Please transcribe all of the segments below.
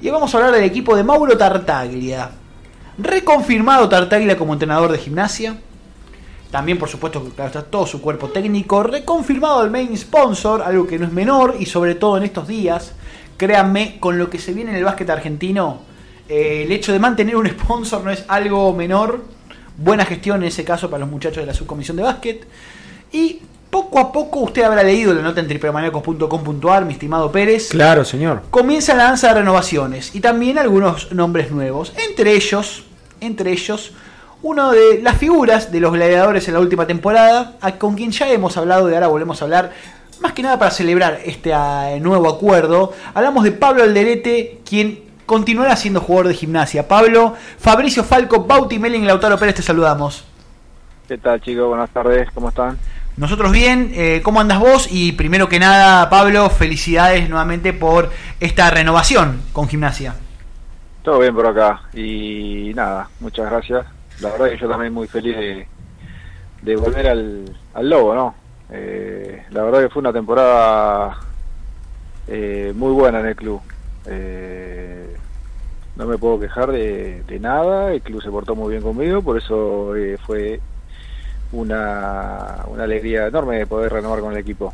Y vamos a hablar del equipo de Mauro Tartaglia. Reconfirmado Tartaglia como entrenador de gimnasia. También, por supuesto, está todo su cuerpo técnico. Reconfirmado el main sponsor, algo que no es menor. Y sobre todo en estos días, créanme, con lo que se viene en el básquet argentino, eh, el hecho de mantener un sponsor no es algo menor. Buena gestión en ese caso para los muchachos de la subcomisión de básquet. Y poco a poco usted habrá leído la nota en triplemanecos.com.ar, mi estimado Pérez. Claro, señor. Comienza la danza de renovaciones y también algunos nombres nuevos. Entre ellos, entre ellos, uno de las figuras de los gladiadores en la última temporada, con quien ya hemos hablado y ahora volvemos a hablar, más que nada para celebrar este ah, nuevo acuerdo. Hablamos de Pablo Alderete, quien continuará siendo jugador de gimnasia. Pablo, Fabricio Falco, Bauti Melling y Lautaro Pérez, te saludamos. ¿Qué tal chicos? Buenas tardes, ¿cómo están? Nosotros bien, eh, ¿cómo andas vos? Y primero que nada, Pablo, felicidades nuevamente por esta renovación con gimnasia. Todo bien por acá y nada, muchas gracias. La verdad que yo también muy feliz de, volver al, al Lobo, ¿no? Eh, la verdad que fue una temporada eh, muy buena en el club. Eh, no me puedo quejar de, nada, el club se portó muy bien conmigo, por eso eh, fue una, una alegría enorme de poder renovar con el equipo.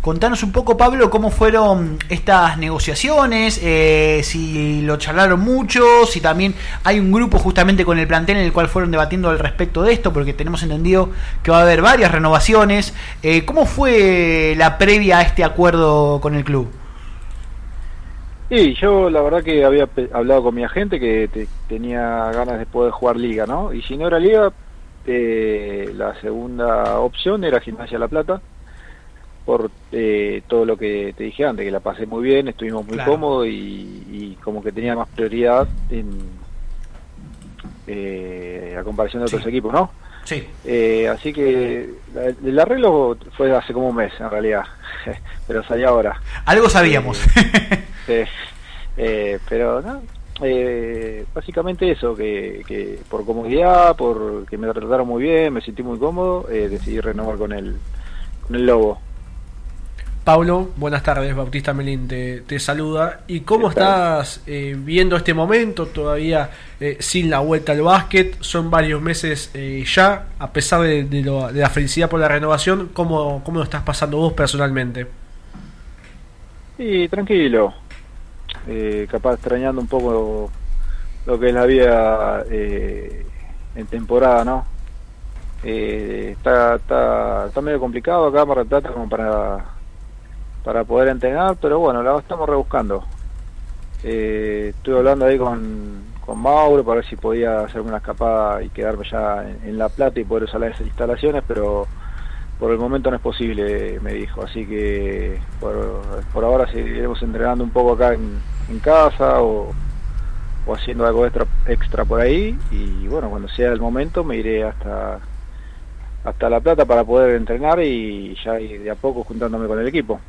Contanos un poco, Pablo, cómo fueron estas negociaciones, eh, si lo charlaron mucho, si también hay un grupo justamente con el plantel en el cual fueron debatiendo al respecto de esto, porque tenemos entendido que va a haber varias renovaciones. ¿Cómo fue la previa a este acuerdo con el club? Sí, yo la verdad que había hablado con mi agente que tenía ganas de poder jugar liga, ¿no? Y si no era liga, eh, la segunda opción era Gimnasia La Plata, por eh, todo lo que te dije antes, que la pasé muy bien, estuvimos muy cómodos y, como que tenía más prioridad en, eh, a comparación de otros equipos, ¿no? Sí. Eh, así que el arreglo fue hace como un mes en realidad, pero salió ahora. Algo sabíamos. eh, pero no, eh, básicamente eso, que, que, por comodidad, por que me trataron muy bien, me sentí muy cómodo, eh, decidí renovar con el, con el Lobo. Pablo, buenas tardes, Bautista Melín te, saluda. ¿Y cómo estás eh, viendo este momento todavía eh, sin la vuelta al básquet? Son varios meses eh, ya, a pesar de, de, la felicidad por la renovación, ¿cómo, ¿cómo lo estás pasando vos personalmente? Sí, tranquilo, eh, capaz extrañando un poco lo que es la vida eh, en temporada, ¿no? Eh, está, está, está medio complicado acá para Plata como para, para poder entrenar, pero bueno, la estamos rebuscando. Eh, estuve hablando ahí con, con Mauro para ver si podía hacerme una escapada y quedarme ya en, La Plata y poder usar las instalaciones, pero por el momento no es posible, me dijo. Así que por, por ahora seguiremos entrenando un poco acá en, en casa o, o, haciendo algo extra, extra por ahí. Y bueno, cuando sea el momento me iré hasta, hasta La Plata para poder entrenar y ya ir de a poco juntándome con el equipo.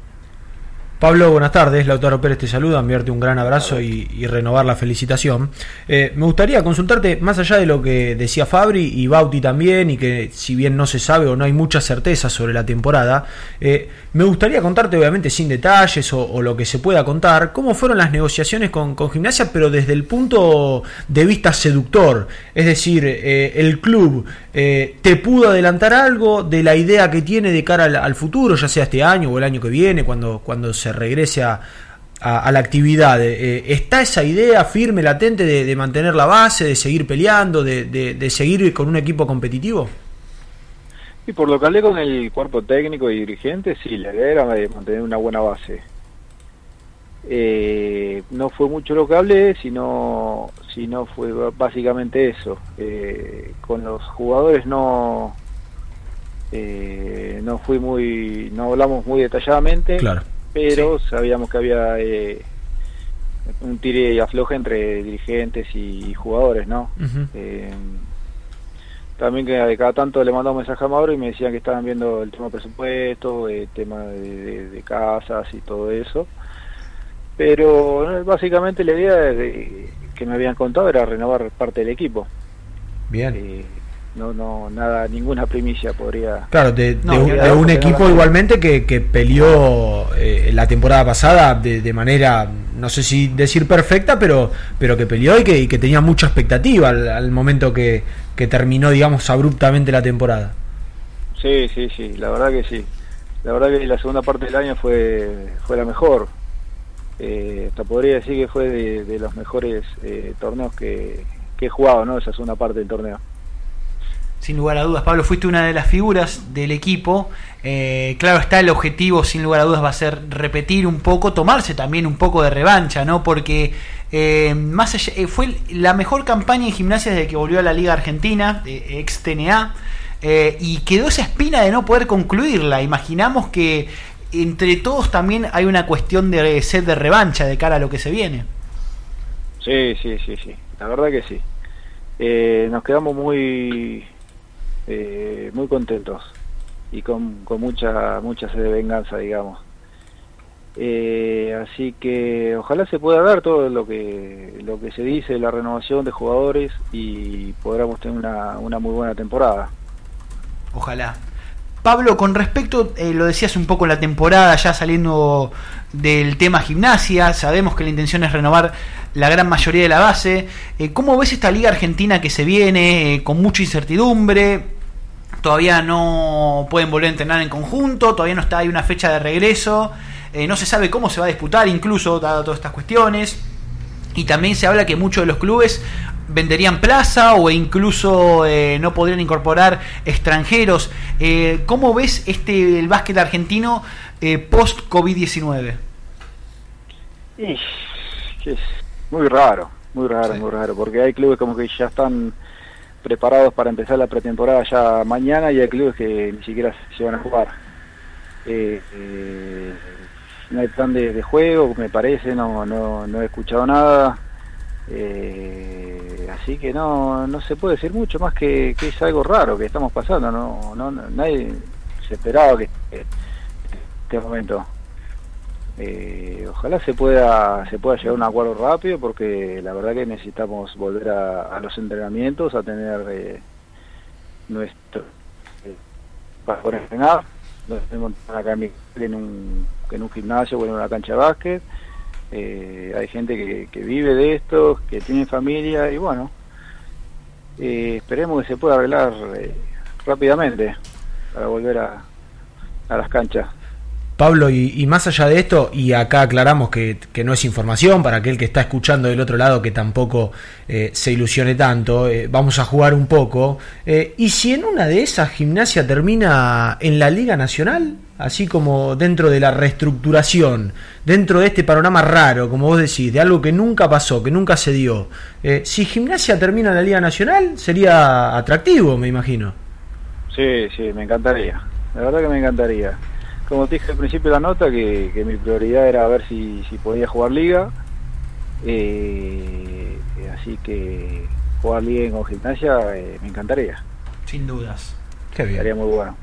Pablo, buenas tardes. Lautaro Pérez te saluda, enviarte un gran abrazo y, renovar la felicitación. Eh, me gustaría consultarte, más allá de lo que decía Fabri y Bauti también, y que si bien no se sabe o no hay mucha certeza sobre la temporada, eh, me gustaría contarte, obviamente sin detalles o, lo que se pueda contar, cómo fueron las negociaciones con, Gimnasia, pero desde el punto de vista seductor. Es decir, eh, el club te pudo adelantar algo de la idea que tiene de cara al, futuro, ya sea este año o el año que viene, cuando, cuando se regrese a, a, la actividad. Eh, ¿Está esa idea firme, latente de, mantener la base, de seguir peleando, de, de, seguir con un equipo competitivo? Y por lo que hablé con el cuerpo técnico y dirigente, sí, la idea era mantener una buena base. Eh, no fue mucho lo que hablé, sino, sino fue básicamente eso. Eh, con los jugadores no, no fui muy, no hablamos muy detalladamente. Claro pero sabíamos que había eh, un tire y afloje entre dirigentes y jugadores, ¿no? eh, también que cada tanto le mandaba un mensaje a Mauro y me decían que estaban viendo el tema presupuesto, el tema de, casas y todo eso. Pero básicamente la idea de, que me habían contado era renovar parte del equipo. Bien. Eh, no, no, nada, ninguna primicia podría. Claro, de, No, de un- de equipo igualmente que, que peleó eh, la temporada pasada de, de manera, no sé si decir perfecta, pero, pero que peleó y que, y que tenía mucha expectativa al, al momento que, que terminó, digamos, abruptamente la temporada. Sí, sí, sí, la verdad que sí. La verdad que la segunda parte del año fue, fue la mejor. Eh, hasta podría decir que fue de, de los mejores eh, torneos que, que he jugado, ¿no? Esa segunda parte del torneo. Sin lugar a dudas, Pablo, fuiste una de las figuras del equipo. Eh, claro está, el objetivo, sin lugar a dudas, va a ser repetir un poco, tomarse también un poco de revancha, ¿no? Porque eh, más allá, eh, fue la mejor campaña en gimnasia desde que volvió a la Liga Argentina, ex TNA, y quedó esa espina de no poder concluirla. Imaginamos que entre todos también hay una cuestión de sed de revancha de cara a lo que se viene. Sí, sí, sí, sí. La verdad que sí. Nos quedamos muy eh, muy contentos y con, con mucha mucha sed de venganza, digamos. Eh, así que ojalá se pueda dar todo lo que lo que se dice, la renovación de jugadores y podamos tener una, una muy buena temporada. Ojalá. Pablo, con respecto, eh, lo decías un poco la temporada, ya saliendo del tema gimnasia, sabemos que la intención es renovar la gran mayoría de la base. Eh, ¿Cómo ves esta liga argentina que se viene con mucha incertidumbre? Todavía no pueden volver a entrenar en conjunto, todavía no está hay una fecha de regreso, eh, no se sabe cómo se va a disputar, incluso dado todas estas cuestiones. Y también se habla que muchos de los clubes venderían plaza o incluso eh, no podrían incorporar extranjeros. Eh, ¿Cómo ves este el básquet argentino eh, post COVID-19? Y que es muy raro, muy raro, Sí. muy raro, porque hay clubes como que ya están preparados para empezar la pretemporada ya mañana y hay clubes que ni siquiera se van a jugar. Eh, eh, no hay plan de, de juego, me parece, no, no, no he escuchado nada. Eh, así que no, no se puede decir mucho más que, que es algo raro que estamos pasando. No, no, nadie se esperaba que este momento. Eh, ojalá se pueda se pueda llegar a un acuerdo rápido porque la verdad que necesitamos volver a, a los entrenamientos, a tener eh, nuestro eh, para poder entrenar. No tenemos acá en, un, en un gimnasio o en una cancha de básquet. Eh, hay gente que, que vive de esto, que tiene familia y bueno, eh, esperemos que se pueda arreglar eh, rápidamente para volver a, a las canchas. Pablo, y, más allá de esto, y acá aclaramos que, no es información para aquel que está escuchando del otro lado que tampoco eh, se ilusione tanto, eh, vamos a jugar un poco. Eh, ¿Y si en una de esas gimnasia termina en la Liga Nacional? Así como dentro de la reestructuración, dentro de este panorama raro, como vos decís, de algo que nunca pasó, que nunca se dio. Si gimnasia termina en la Liga Nacional, sería atractivo, me imagino. Sí, sí, me encantaría. La verdad que me encantaría. Como te dije al principio de la nota, que, que mi prioridad era ver si, si podía jugar liga. Eh, así que jugar liga con gimnasia eh, me encantaría. Sin dudas. Qué bien. Estaría muy bueno.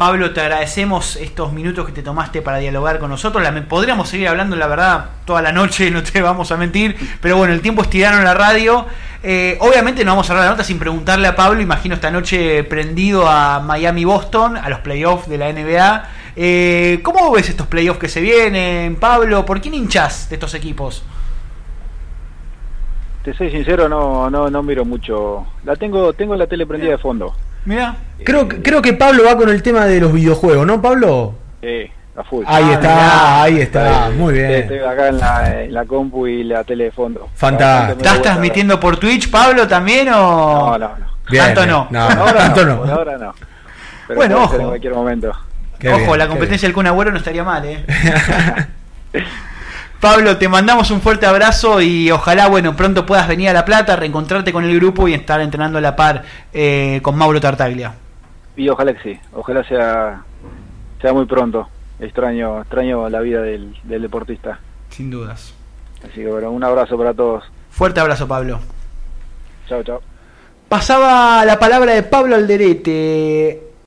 Pablo, te agradecemos estos minutos que te tomaste para dialogar con nosotros. La, podríamos seguir hablando, la verdad, toda la noche, no te vamos a mentir. Pero bueno, el tiempo es tirano en la radio. Eh, obviamente no vamos a cerrar la nota sin preguntarle a Pablo. Imagino esta noche prendido a Miami-Boston, a los playoffs de la NBA. Eh, ¿Cómo ves estos playoffs que se vienen, Pablo? ¿Por quién hinchás de estos equipos? Te soy sincero, no, no, no miro mucho. La tengo, tengo la tele prendida de fondo. Mira. Creo, que- creo que Pablo va con el tema de los videojuegos, ¿no, Pablo? Eh, a full. Ahí Ah, está, mirá. ahí está, Eh, muy bien. Estoy acá en la, en la compu y la tele de fondo. Fantástico. ¿Estás transmitiendo por Twitch, Pablo, también o...? No, no, no. Bien, tanto bien. no. Ahora tanto no, por ahora no. Pero Bueno, ojo. En cualquier momento. Qué Ojo, bien, la competencia del Kun Agüero no estaría mal, ¿eh? Pablo, te mandamos un fuerte abrazo y ojalá, bueno, pronto puedas venir a La Plata, reencontrarte con el grupo y estar entrenando a la par eh, con Mauro Tartaglia. Y ojalá que sí, ojalá sea sea muy pronto. Extraño extraño la vida del, del deportista. Sin dudas. Así que bueno, un abrazo para todos. Fuerte abrazo, Pablo. Chao, chao. Pasaba la palabra de Pablo Alderete.